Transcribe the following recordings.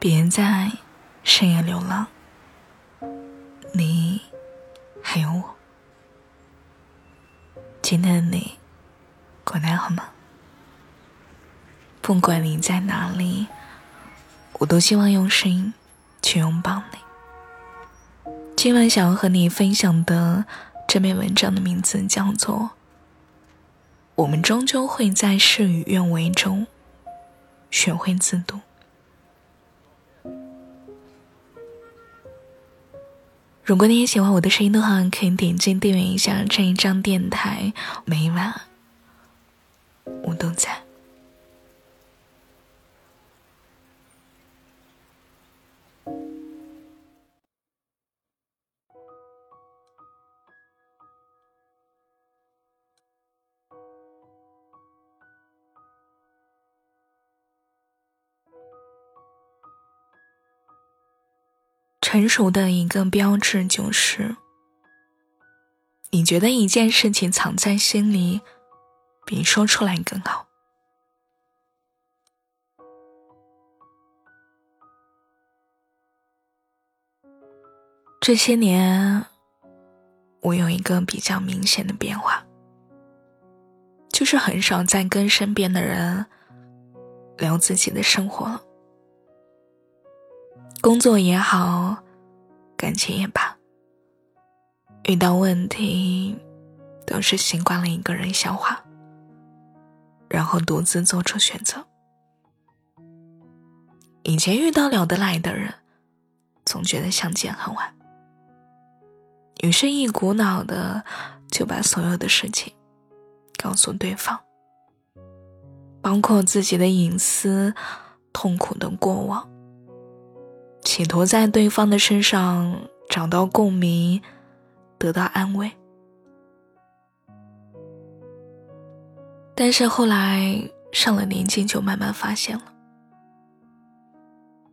别在深夜流浪，你还有我。今天的你过得好吗？不管你在哪里，我都希望用声音去拥抱你。今晚想要和你分享的这篇文章的名字叫做《我们终究会在事与愿违中学会自渡》。如果你也喜欢我的声音的话，可以点击订阅一下这一张电台，每晚我都在。成熟的一个标志就是，你觉得一件事情藏在心里，比说出来更好。这些年，我有一个比较明显的变化，就是很少再跟身边的人聊自己的生活了。工作也好，感情也罢，遇到问题都是习惯了一个人消化，然后独自做出选择。以前遇到聊得来的人，总觉得相见恨晚，于是一股脑的就把所有的事情告诉对方，包括自己的隐私、痛苦的过往。企图在对方的身上找到共鸣，得到安慰。但是后来上了年纪，就慢慢发现了，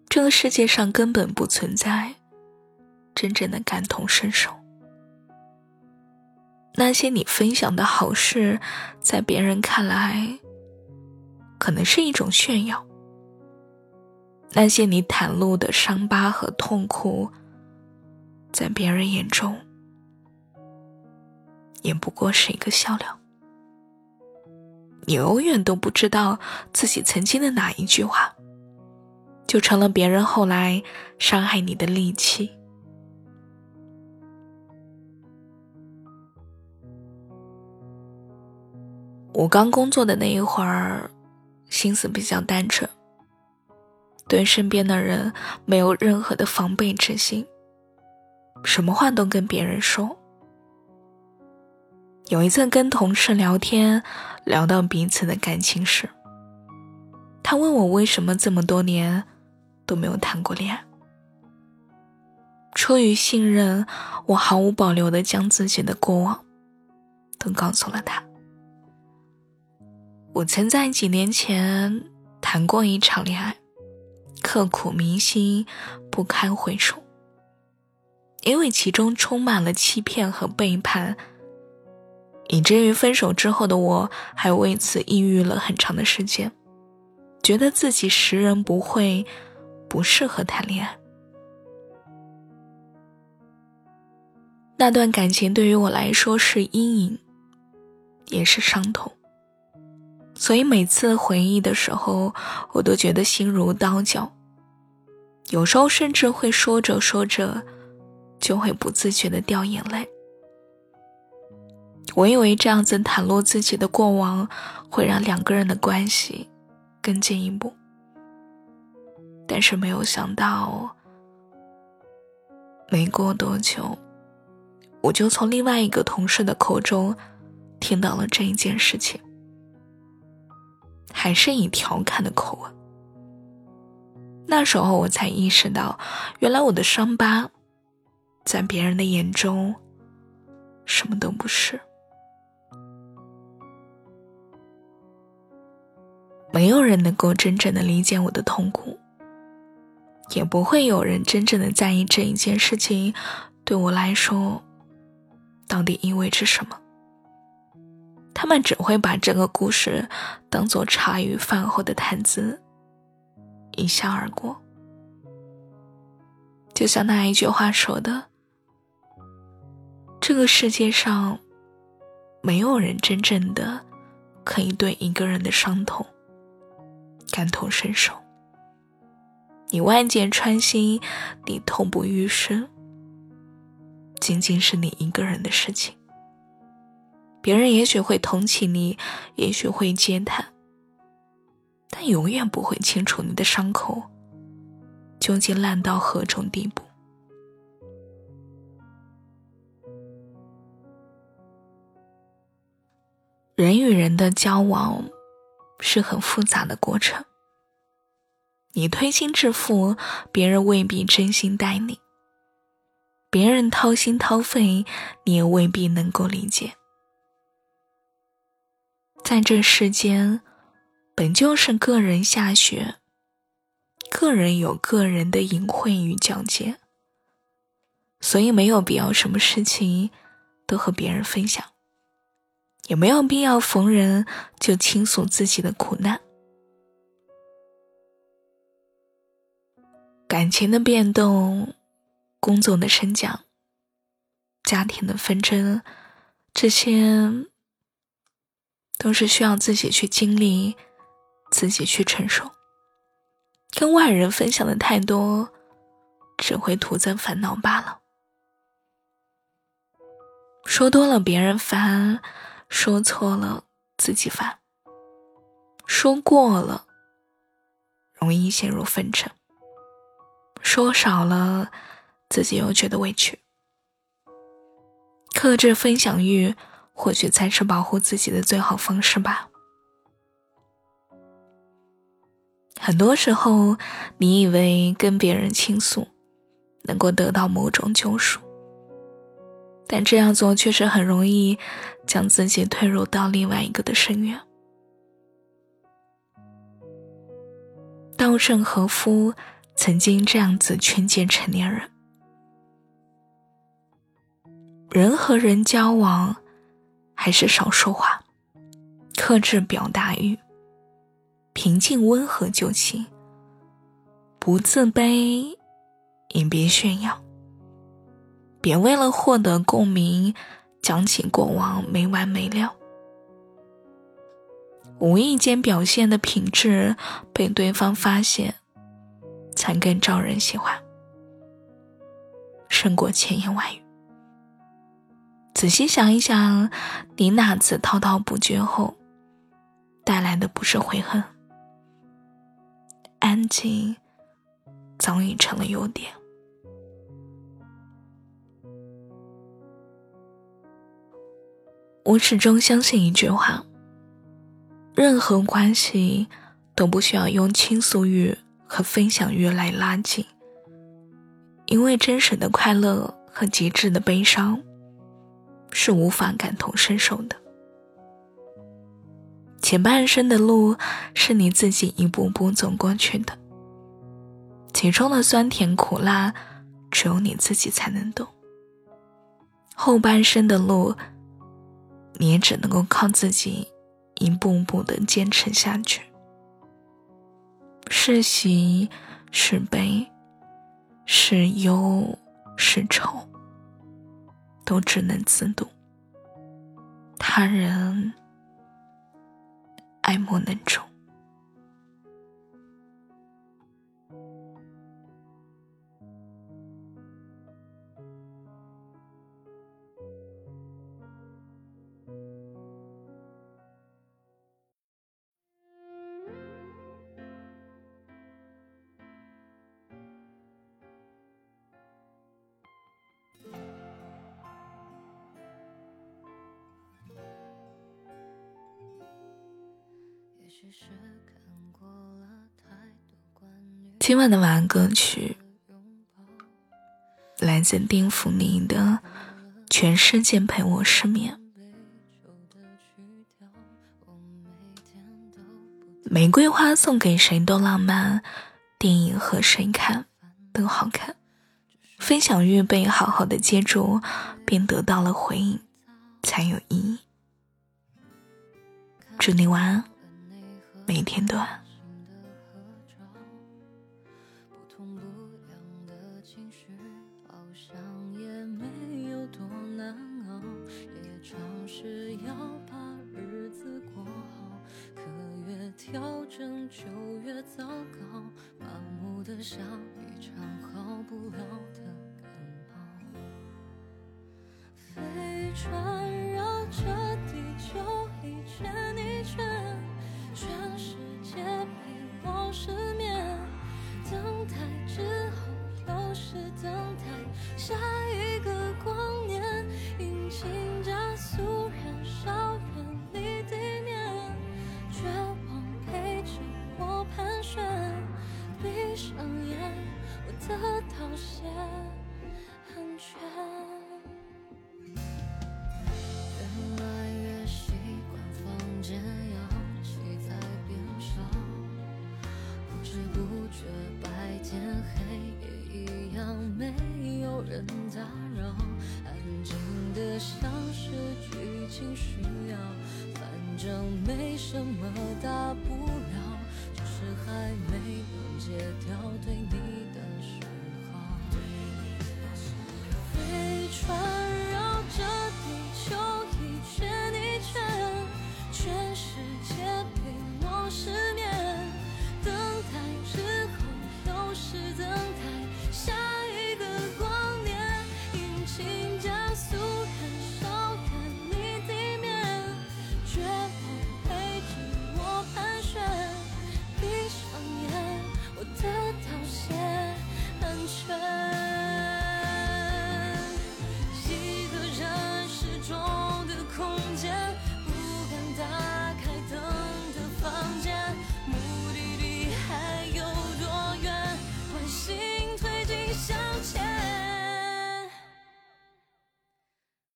这个世界上根本不存在真正的感同身受。那些你分享的好事，在别人看来，可能是一种炫耀。那些你袒露的伤疤和痛苦，在别人眼中，也不过是一个笑料。你永远都不知道自己曾经的哪一句话，就成了别人后来伤害你的利器。我刚工作的那一会儿，心思比较单纯。对身边的人没有任何的防备之心，什么话都跟别人说。有一次跟同事聊天，聊到彼此的感情时，他问我为什么这么多年都没有谈过恋爱。出于信任，我毫无保留的将自己的过往都告诉了他。我曾在几年前谈过一场恋爱。刻骨铭心，不堪回首。因为其中充满了欺骗和背叛，以至于分手之后的我还为此抑郁了很长的时间，觉得自己识人不会，不适合谈恋爱。那段感情对于我来说是阴影，也是伤痛。所以每次回忆的时候，我都觉得心如刀绞。有时候甚至会说着说着，就会不自觉的掉眼泪。我以为这样子袒露自己的过往，会让两个人的关系更进一步。但是没有想到，没过多久，我就从另外一个同事的口中听到了这一件事情。还是以调侃的口吻。那时候我才意识到，原来我的伤疤，在别人的眼中，什么都不是。没有人能够真正的理解我的痛苦，也不会有人真正的在意这一件事情对我来说，到底意味着什么。他们只会把这个故事当做茶余饭后的谈资，一笑而过。就像那一句话说的：“这个世界上，没有人真正的可以对一个人的伤痛感同身受。你万箭穿心，你痛不欲生，仅仅是你一个人的事情。别人也许会同情你，也许会嗟叹，但永远不会清楚你的伤口。”究竟烂到何种地步？人与人的交往是很复杂的过程。你推心置腹，别人未必真心待你；别人掏心掏肺，你也未必能够理解。在这世间，本就是个人下雪。个人有个人的隐晦与皎洁，所以没有必要什么事情都和别人分享，也没有必要逢人就倾诉自己的苦难。感情的变动、工作的升降、家庭的纷争，这些都是需要自己去经历、自己去承受。跟外人分享的太多，只会徒增烦恼罢了。说多了别人烦，说错了自己烦，说过了容易陷入纷争，说少了自己又觉得委屈。克制分享欲，或许才是保护自己的最好方式吧。很多时候，你以为跟别人倾诉能够得到某种救赎，但这样做却是很容易将自己推入到另外一个的深渊。稻盛和夫曾经这样子劝诫成年人：人和人交往，还是少说话，克制表达欲。平静温和就行，不自卑，也别炫耀。别为了获得共鸣，讲起过往没完没了。无意间表现的品质被对方发现，才更招人喜欢，胜过千言万语。仔细想一想，你哪次滔滔不绝后，带来的不是悔恨？安静早已成了优点。我始终相信一句话：任何关系都不需要用倾诉欲和分享欲来拉近，因为真实的快乐和极致的悲伤是无法感同身受的。前半生的路是你自己一步步走过去的，其中的酸甜苦辣，只有你自己才能懂。后半生的路，你也只能够靠自己一步步的坚持下去。是喜是悲，是忧是愁，都只能自渡。他人。爱莫能助。今晚的晚安歌曲来自丁福妮的《全世界陪我失眠》。玫瑰花送给谁都浪漫，电影和谁看都好看。分享欲被好好的接住，便得到了回应，才有意义。祝你晚安。每天都安心的合照，的情绪好像也没有多难熬，也尝试要把日子过好，可越调整就越糟糕，麻木的像一场好不了的感冒。飞船。等待之后又是等待下一怎么大不